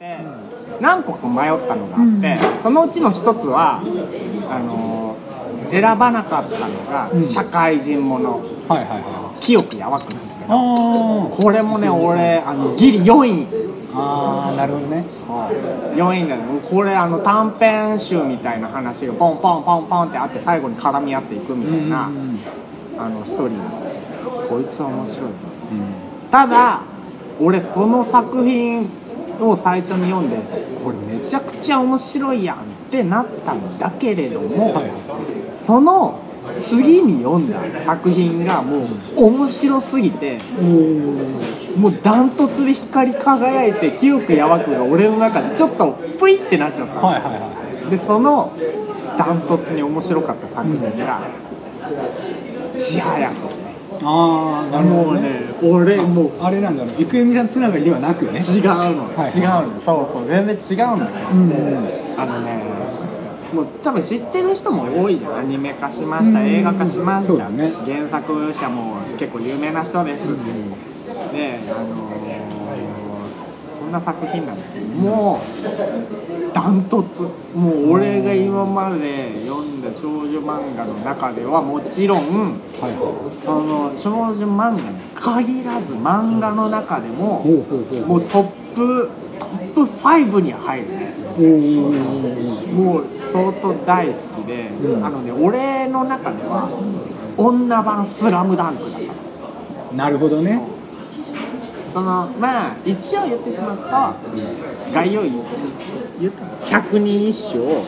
て何個か迷ったのがあって、そのうちの一つはあの選ばなかったのがうん。社会人もの。はいはいは清くやわくなんだけいどあこれもね俺あのギリ4位。あーなるほどね。4位だよこれあの短編集みたいな話がポンポンポンポンってあって最後に絡み合っていくみたいな、うんあのストーリーこいつは面白いな。うん。ただ俺この作品を最初に読んでこれめちゃくちゃ面白いやんってなったんだけれども、はい。その次に読んだ作品がもう面白すぎてもうダントツで光り輝いて清くやわくが俺の中でちょっとプイってなっちゃった。の、はいはいはい。でそのダントツに面白かった作品が「ちはやと」ああなるほどね。もうね俺もうあれなんだろう郁恵美さんつながりではなくね。違うの、はい。違うのそうそう全然違うんだけど、うん。あのねもう多分知ってる人も多いじゃん。アニメ化しました、うん。映画化しました、そうだね。原作者も結構有名な人です、うん。であのんな作品なんです。けどもうダントツ。もう俺が今まで読んだ少女漫画の中ではもちろんはい。の少女漫画に限らず漫画の中でいももうトップトップ5には入る。ねもう相当大好きで、うん。あのね俺の中では女版「スラムダンクだから。なるほどねそのまあ一応言ってしまうと概要言百人一首を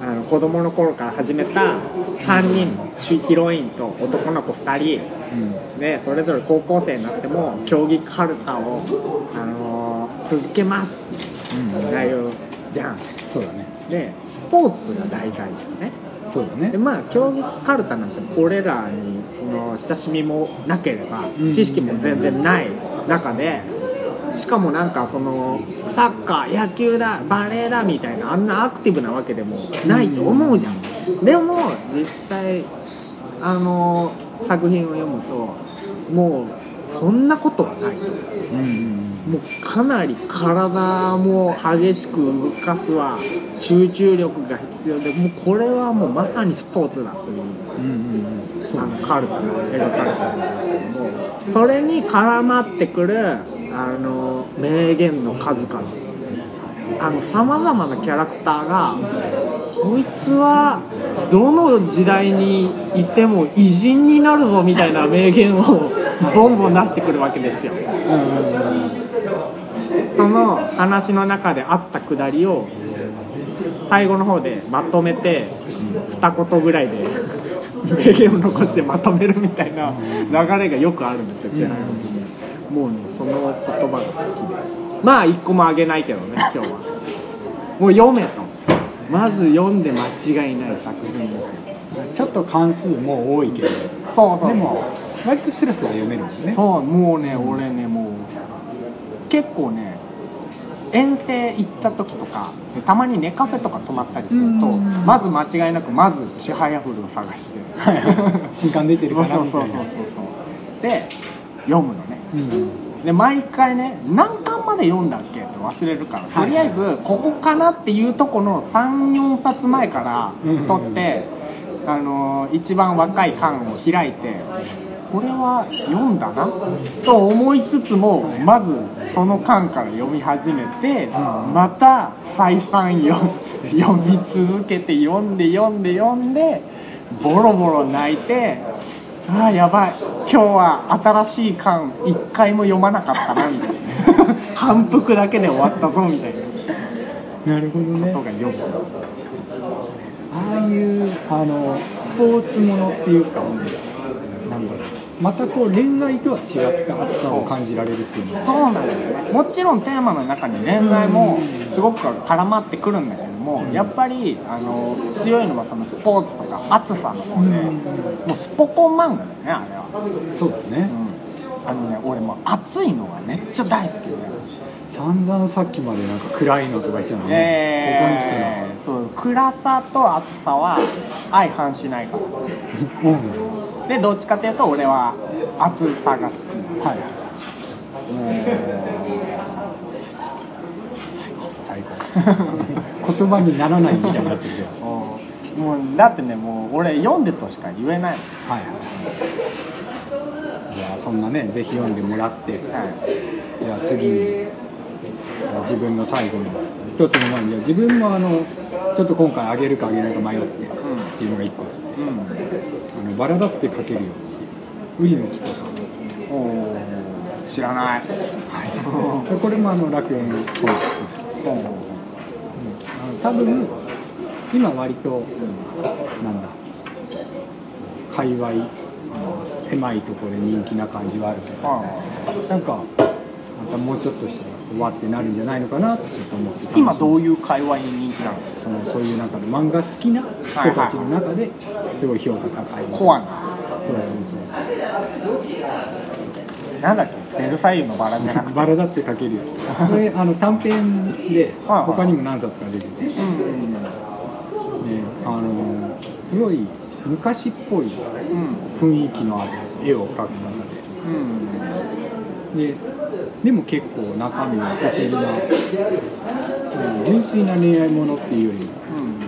あの子供の頃から始めた3人ヒロインと男の子2人うん。でそれぞれ高校生になっても競技かるたを、あのー続けます。うん。内容じゃん。そうだね。でスポーツが大体じゃんねそうだね。でまあ競技かるたなんて俺らにその親しみもなければうん。知識も全然ない中でしかもなんかそのサッカー野球だバレーだみたいなあんなアクティブなわけでもないと思うじゃん。でも実際あの作品を読むともうそんなことはない。とうんうんもうかなり体も激しく動かすわ。集中力が必要で。もうこれはもうまさにスポーツだといううんうんあのカルタが描かれてる。んですけどもそれに絡まってくるあの名言の数々。あのさまざまなキャラクターがこいつはどの時代にいても偉人になるぞみたいな名言をボンボン出してくるわけですよ。その話の中であったくだりを最後の方でまとめて二言ぐらいで名言を残してまとめるみたいな流れがよくあるんですよ、チェハイロフにもうねその言葉が好きで。まあ一個もあげないけどね今日は。もう読めと。まず読んで間違いない作品ですよちょっと関数も多いけど。そうそうでも割とスラスラ読めるもんね。そうもうね俺ねもう結構ね遠征行った時とかでたまにネカフェとか泊まったりするとうん。まず間違いなくまずちはやふるを探して。新刊出てるかな。そうそうそうそうで読むのね。うん。で毎回ね何巻まで読んだっけ？って忘れるから。はい。とりあえずここかなっていうとこの34冊前から取って、あのー一番若い巻を開いてこれは読んだなと思いつつもまずその巻から読み始めてまた再三読読み続けて読んで読んで読んでボロボロ泣いてああやばい今日は新しい巻一回も読まなかったなみたいな。反復だけで終わったぞみたいな。なるほどねいうあのスポーツものっていうかなんだろう。またこう恋愛とは違った熱さを感じられるっていうのはそうなんだよね。もちろんテーマの中に恋愛もすごく絡まってくるんだけどもやっぱりあの強いのはそのスポーツとか熱さの方でうん。もうスポコン漫画だよねあれは、そうだね。うん、あのね俺もう熱いのがめっちゃ大好きで散々さっきまでなんか暗いのとか言ってたのに、え。ー、そう暗さと熱さは相反しないから。うん。でどっちかっていうと俺は熱さが好き。はい。最後言葉にならないみたいになってて もうだってねもう俺読んでとしか言えない。はいはい。じゃあそんなねぜひ読んでもらって。はい。じゃあ次に自分の最後の一つの前にじゃあ自分もあのちょっと今回あげるかあげないか迷ってっていうのが一個。うん。あのバラだって書けるよっていう売野紀子さん知らない。はい。これもあの楽園コミックスおー。あの多分今割となんだ界隈狭いところで人気な感じはあるけどあなんかまたもうちょっとしたらわってなるんじゃないのかなってちょっと思ってー今どういう界隈に人気なの？そのそういう中で漫画好きな人たちの中ですごい評価高い。コアな。そうそうなんだっけ？ベルサイユのバラじゃなくて。バラだって書けるよ。これあの短編で他にも何冊か出てて、あのすごい昔っぽいうん。雰囲気のある絵を描く方うんでででも結構中身は不思議な、うん純粋な恋愛ものっていうよりもうん。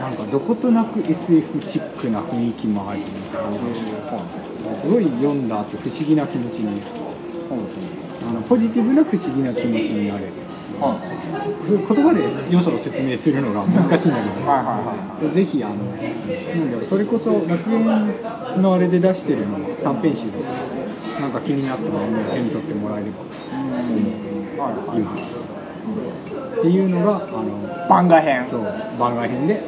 なんかどことなく SF チックな雰囲気もありみたいな。すごい読んだ後不思議な気持ちにあのポジティブな不思議な気持ちになれる。そういう言葉で良さを説明するのが難しいんだけど、はいはいはぜひあのなんだろうそれこそ楽園のあれで出してるの短編集なんか気になったものを手に取ってもらえれば。と思います。っていうのがあの番外編そう。番外編で。はい。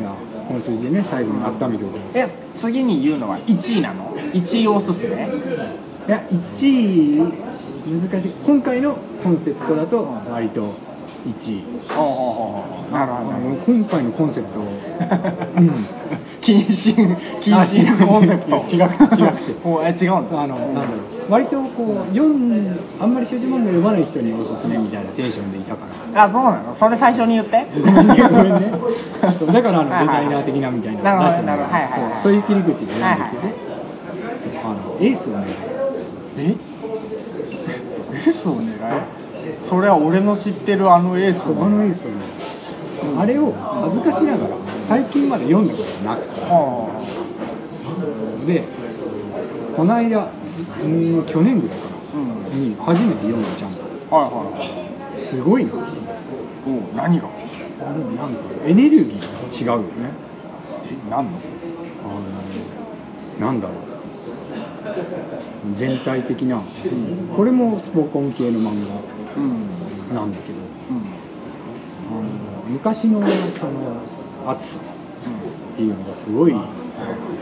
いや本筋でね最後に温めておくえ次に言うのは1位なの？1位おすすめ？いや1位難しい。今回のコンセプトだと割と1位。ほうほうほうほう。なるほど。あの今回のコンセプト。うん謹慎謹慎コンセプトあ違う。違う違うもうえ違うんだ。あのなんだろう。割とこう読んあんまり少女漫画読まない人におすすめみたいなテンションでいたから。あそうなの？それ最初に言って？ごめんね。ごめんねそうだからあのデザイナー的なみたいな出してんだけどなるほどはいはいはい。そうそういう切り口で読んできてね、あのエースをね。え？エースを狙えそれは俺の知ってるあのエースあのエースをねあれを恥ずかしながら最近まで読んだことがなくて。はでこの間ん去年ぐらいか。あうん。なに初めて読んだちゃんとはいはいはい。すごいな。おう何が？なんかエネルギーが違うよね。え何の？あのなんだろう。全体的な、これもスポコン系の漫うん。画なんだけど。うん昔のその熱さっていうのがすごい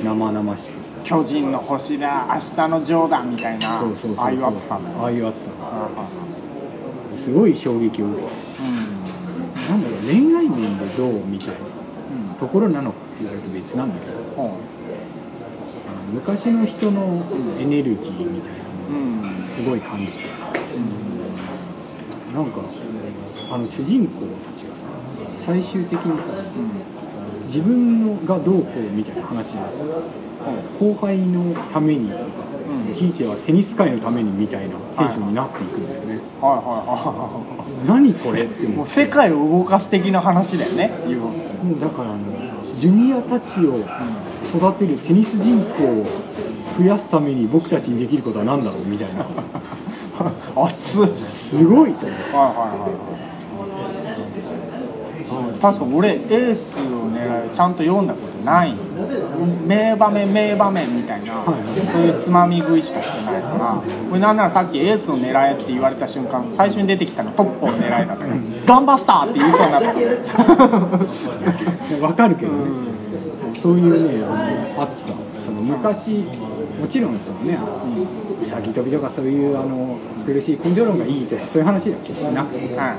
生々しく巨人の星だ明日のジョーダンみたいな。そうそうそうそう。ああいう熱さだああいう熱さすごい衝撃を受けていうんなんだろう恋愛面でどうみたいな。うん。ところなのかって言われると別なんだけど。ほあの昔の人のエネルギーみたいなううのすごい感じてなんかあの主人公たちがさ最終的にさ自分のがどうこうみたいな話じゃなくて後輩のためにとかうん。ひいてはテニス界のためにみたいなテンションになっていくんだよね。はいはいは何これっていもう思って。世界を動かす的な話だよねもうだからあのジュニアたちを育てるテニス人口を増やすために僕たちにできることは何だろうみたいな。熱っ。はいすごいと思ってはいはい確か俺エースを狙いちゃんと読んだことない。名場面名場面みたいな、そういうつまみ食いしかしてないから。これなんならさっきエースを狙えって言われた瞬間最初に出てきたのトップを狙えだからガンバスターって言いそうになった わかるけどね、そういうねあの熱さ。その昔もちろんそのね。うさぎ跳びとかそういうあの苦しい根性論がいいとかそういう話では決してなくて、は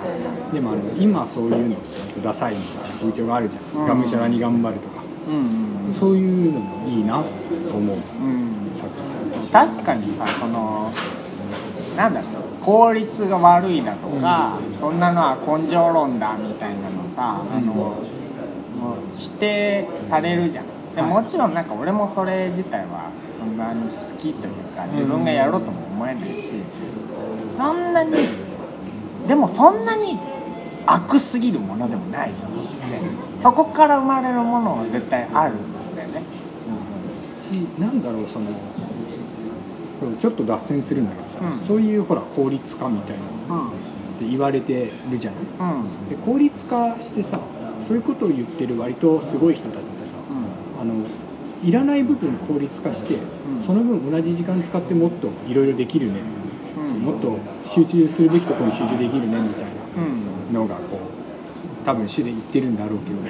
でもあの今そういうのってダサいみたいな風潮があるじゃん、うん。がむしゃらに頑張るとか。うんうんそういうのもいいなと思う。うん。さっき確かにさそのなんだろう効率が悪いだとか、そんなのは根性論だみたいなのさ、あのもう否定されるじゃん。でもちろんなんか俺もそれ自体はそんなに好きというか自分がやろうとも思えないしそんなにでもそんなに悪すぎるものでもないと思ってそこから生まれるものは絶対あるん。だよね、しなんだろうそのちょっと脱線するんだけどさ、うん。そういうほら効率化みたいなうん。って言われてるじゃない。うん。で効率化してさそういうことを言ってる割とすごい人たちってさあのいらない部分効率化して、ん。その分同じ時間使ってもっといろいろできるね、うん。もっと集中するべきところに集中できるねみたいうん。なのがこう多分主で言ってるんだろうけど、うん。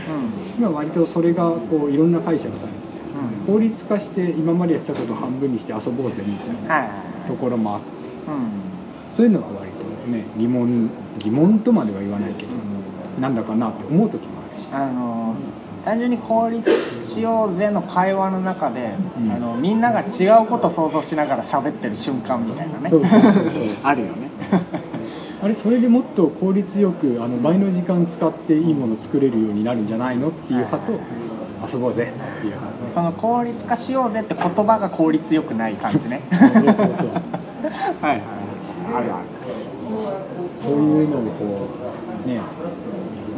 今割とそれがこういろんな解釈されてうん。効率化して今までやってたことを半分にして遊ぼうぜみたいなところもあってうん。そういうのが割とね疑問疑問とまでは言わないけど、なんだかなって思う時もあるし。あの単純に効率しようぜの会話の中で、うん。あのみんなが違うことを想像しながら喋ってる瞬間みたいなね。あるよね。あれそれでもっと効率よくあの倍の時間使っていいもの作れるようになるんじゃないのっていう派と遊ぼうぜ。っていう派その効率化しようぜって言葉が効率よくない感じね。そうそうそう。はいはい。あるあるそういうのをこうね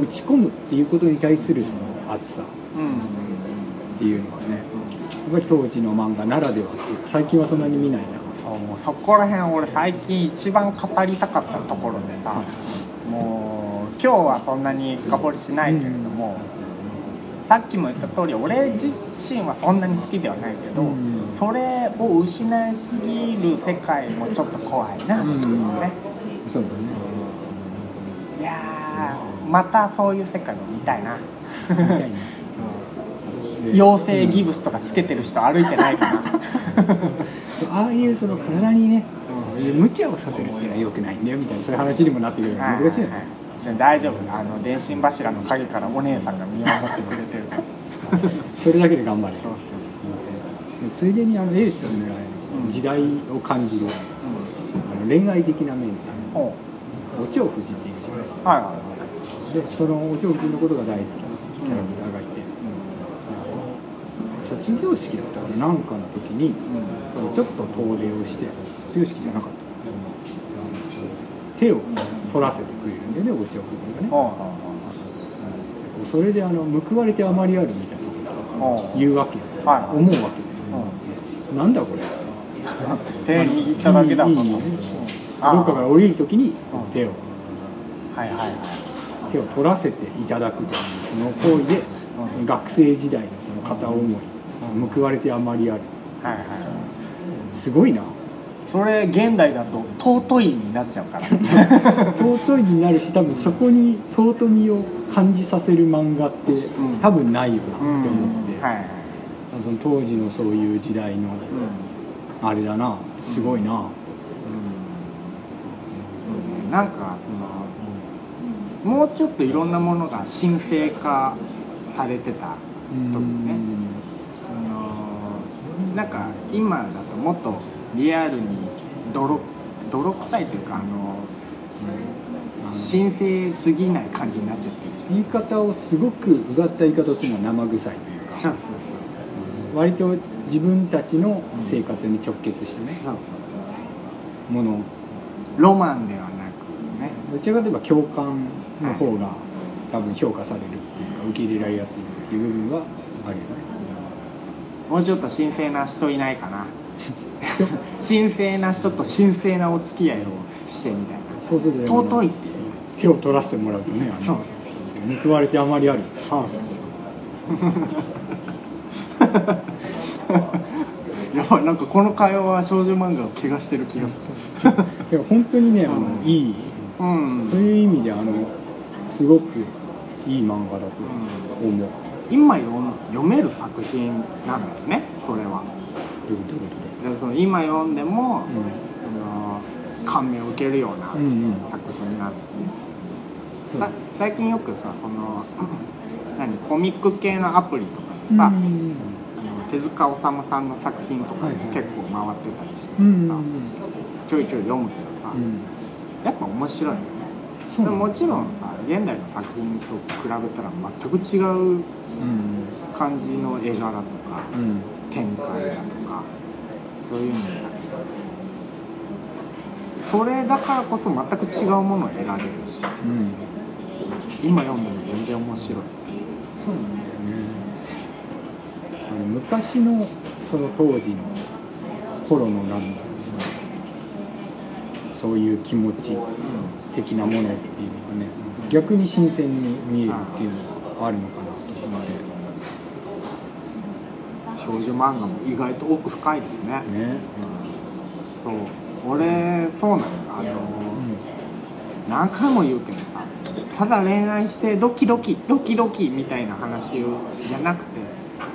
打ち込むっていうことに対するその熱さうん。っていうのがねやっぱり当時の漫画ならではっ最近はそんなに見ないな。そうもうそこら辺俺最近一番語りたかったところでさもう今日はそんなに深掘りしないけれども、さっきも言った通り俺自身はそんなに好きではないけど、うん。それを失いすぎる世界もちょっと怖いなっていうね、そうだね。いやーまたそういう世界も見たいな。みたいなで妖精ギブスとかつけてる人歩いてないかな。ああいうその体にね、うん。そういう無茶をさせるっていうのは良くないんだよみたいなそういう話にもなってくるから難しいよね、で大丈夫。あの電信柱の陰からお姉さんが見守ってくれてるから。それだけで頑張れそうそうでついでにあのエースの狙いうん。時代を感じるうあの恋愛的な面で。んほお蝶夫人っていうじゃなうはいはいでそのお蝶夫人のことが大好き。なキャラクターがいて、卒業式だったかななんかの時にそのちょっと遠出をして卒業式じゃなかった。手を取らせてくれるんでねお蝶夫人がね。それであの報われてあまりあるみたいな。ことを言うわけよ、はい思うわけよ。うほうなんだこれ。手握っただけだもんいいいい。ああ。どっかから降りる時にうん。手を。はいはいはい手を取らせていただくというその行為でうん。学生時代のその片思いうん報われてあまりある。はいはいすごいな。それ現代だと尊いになっちゃうから。尊いになるし多分そこに尊みを感じさせる漫画ってん。多分ないよなってうん思って、はいはい。その当時のそういう時代のうん。あれだな。すごいな、うん。なんかそのもうちょっといろんなものが神聖化されてた時ね。あのなんか今だともっとリアルに泥泥臭いというかあの神聖すぎない感じになっちゃってる。言い方をすごくうがった言い方をするのは生臭いというか。そうそうそう。割と自分たちの生活に直結してね。そうそう。もの。ロマンではなくね。どちらかといえば共感の方が多分評価されるっていうか受け入れられやすいっていう部分はあるよね。もうちょっと神聖な人いないかな。神聖な人と神聖なお付き合いをしてみたいな。そうすると尊いっていう。手を取らせてもらうとねあの報われてあまりあるそうそう。やばいなんかこの会話は少女漫画を怪我してる気がすいや本当にねあの、うんいい。るうん。そういう意味であのすごくいい漫画だと思う、今読める作品なんだよねそれは。どういうこと？どういうこでその今読んでも、とその感銘を受けるようなうんうんうん作品なんで、そうさ最近よくさその 何？コミック系のアプリとかでうんさ、手塚治虫さんの作品とかはいはい。結構回ってたりしてさ、うんうんうん。ちょいちょい読むけどさ、うん。やっぱ面白い。よねそももちろんさ現代の作品と比べたら全く違ううん感じの絵柄とかうん。展開だとかそういうんだけどそれだからこそ全く違うものを得られるしうん。今読んでも全然面白い。そうなんだよね。あの昔のその当時の頃のなんだろうそういう気持ち的なものっていうのがね逆に新鮮に見えるっていうのがあるのかなと思って。少女漫画も意外と奥深いですね。ね。そう。俺そうなのあのうん。何回も言うけどさただ恋愛してドキドキドキドキみたいな話じゃなくて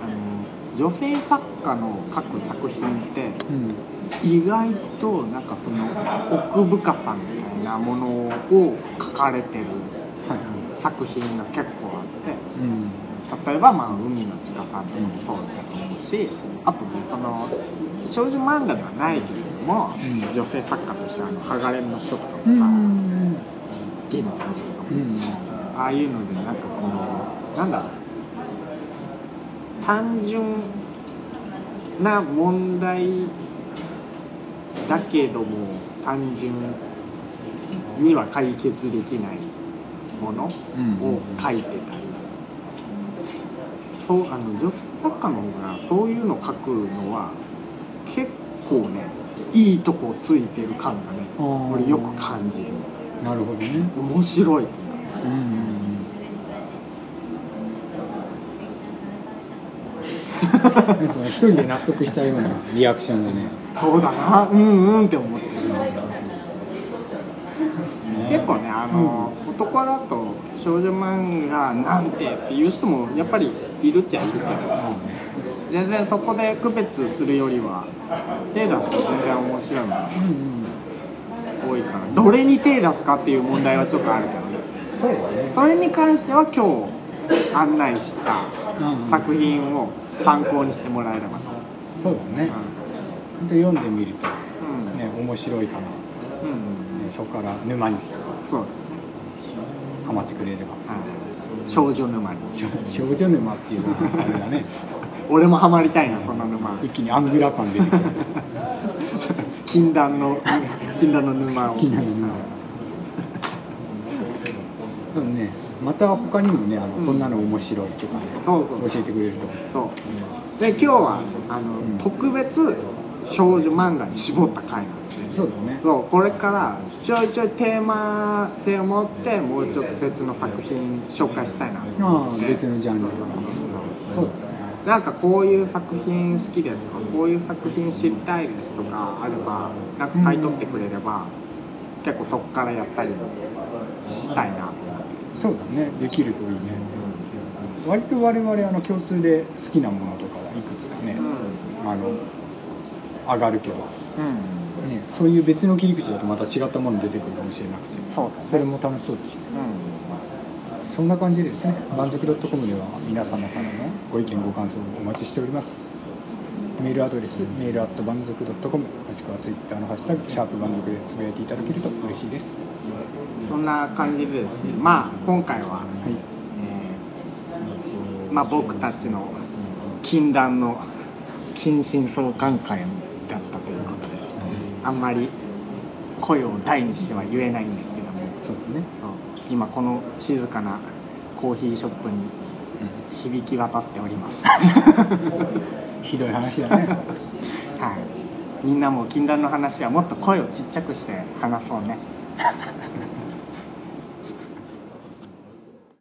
あの女性作家の書く作品ってうん意外となんかその奥深さみたいなものを書かれてる作品が結構あってうん。例えば、まあ、海の地下さんとかもそうだと思うしあとねその少女漫画ではないけれども、うん。女性作家としてあのハガレンの書とかもさ、うんゲルたちとかも、うん。ああいうのでなんかこのなんだろう単純な問題だけども単純には解決できないものを書いてたり、そうあの女性作家の方がそういうの書くのは結構ねいいとこついてる感がね俺よく感じる。なるほどね。面白い。うんうんうんその 一人で納得したようなリアクションがね。そうだな。うんうんって思ってる。結構ねあの、男だと少女漫画なんてっていう人もやっぱりいるっちゃいるけど。全然そこで区別するよりは手出すと全然面白いものがうんうん。多いから。どれに手出すかっていう問題はちょっとあるけどね。そうだね。それに関しては今日案内したうんうん。作品を参考にしてもらえればと、そうだね。本当読んでみるとうん。うんね面白いから、ね、うんうん。そこから沼にそうですね、はまってくれれば。はい、少女沼に。少女沼っていうのは あれだね。俺もハマりたいなその沼。一気にアングラ感出てきた 禁断の禁断の沼を。禁断の沼でもねまた他にもねあの、うん。こんなの面白いとかねそうそう。教えてくれるとそう。で今日はあの、うん。特別少女漫画に絞った回なんですね。そうだね。そうこれからちょいちょいテーマ性を持ってもうちょっと別の作品紹介したいなとああ思って。別のジャンルそう。だねなんかこういう作品好きですとかこういう作品知りたいですとかあればなんか買い取ってくれれば、結構そこからやったりしたいなとそうだね。できるといいね。割と我々あの共通で好きなものとかはいくつかね、うん。あの上がるけど、うん。ね、そういう別の切り口だとまた違ったもの出てくるかもしれなくて。それも楽しそうですねうん。そんな感じでですね。満足 .com では皆様からのご意見ご感想をお待ちしておりますメールアドレスメールアット満足 .com もしくはツイッターのハッシュタグシャープ満足でつぶやいていただけると嬉しいです。そんな感じでですねまあ今回は、はい。えーまあ、僕たちの禁断の近親相関会だったということであんまり声を大にしては言えないんですけどもそうだね、今この静かなコーヒーショップにう響き渡っております。ん、ひどい話だね。はい。みんなも禁断の話はもっと声をちっちゃくして話そうね